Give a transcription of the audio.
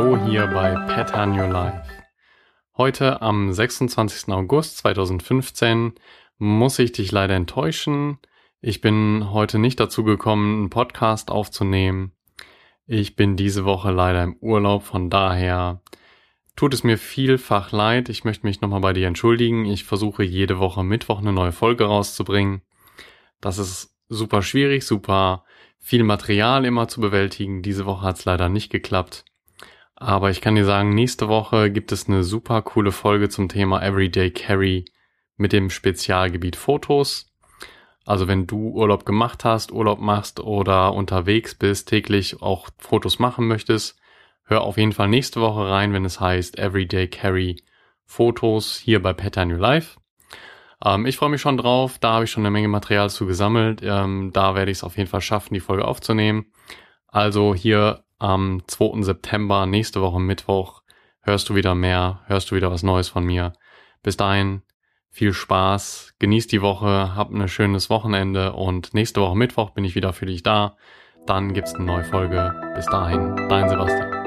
Hallo hier bei Pattern Your Life. Heute am 26. August 2015 muss ich dich leider enttäuschen. Ich bin heute nicht dazu gekommen, einen Podcast aufzunehmen. Ich bin diese Woche leider im Urlaub, von daher tut es mir vielfach leid. Ich möchte mich nochmal bei dir entschuldigen. Ich versuche jede Woche Mittwoch eine neue Folge rauszubringen. Das ist super schwierig, super viel Material immer zu bewältigen. Diese Woche hat es leider nicht geklappt. Aber ich kann dir sagen, nächste Woche gibt es eine super coole Folge zum Thema Everyday Carry mit dem Spezialgebiet Fotos. Also wenn du Urlaub gemacht hast, Urlaub machst oder unterwegs bist, täglich auch Fotos machen möchtest, hör auf jeden Fall nächste Woche rein, wenn es heißt Everyday Carry Fotos hier bei Pattern Your Life. Ähm, ich freue mich schon drauf. Da habe ich schon eine Menge Material zu gesammelt. Ähm, da werde ich es auf jeden Fall schaffen, die Folge aufzunehmen. Also hier am 2. September, nächste Woche Mittwoch, hörst du wieder mehr, hörst du wieder was Neues von mir. Bis dahin, viel Spaß, genieß die Woche, hab ein schönes Wochenende und nächste Woche Mittwoch bin ich wieder für dich da. Dann gibt's eine neue Folge. Bis dahin, dein Sebastian.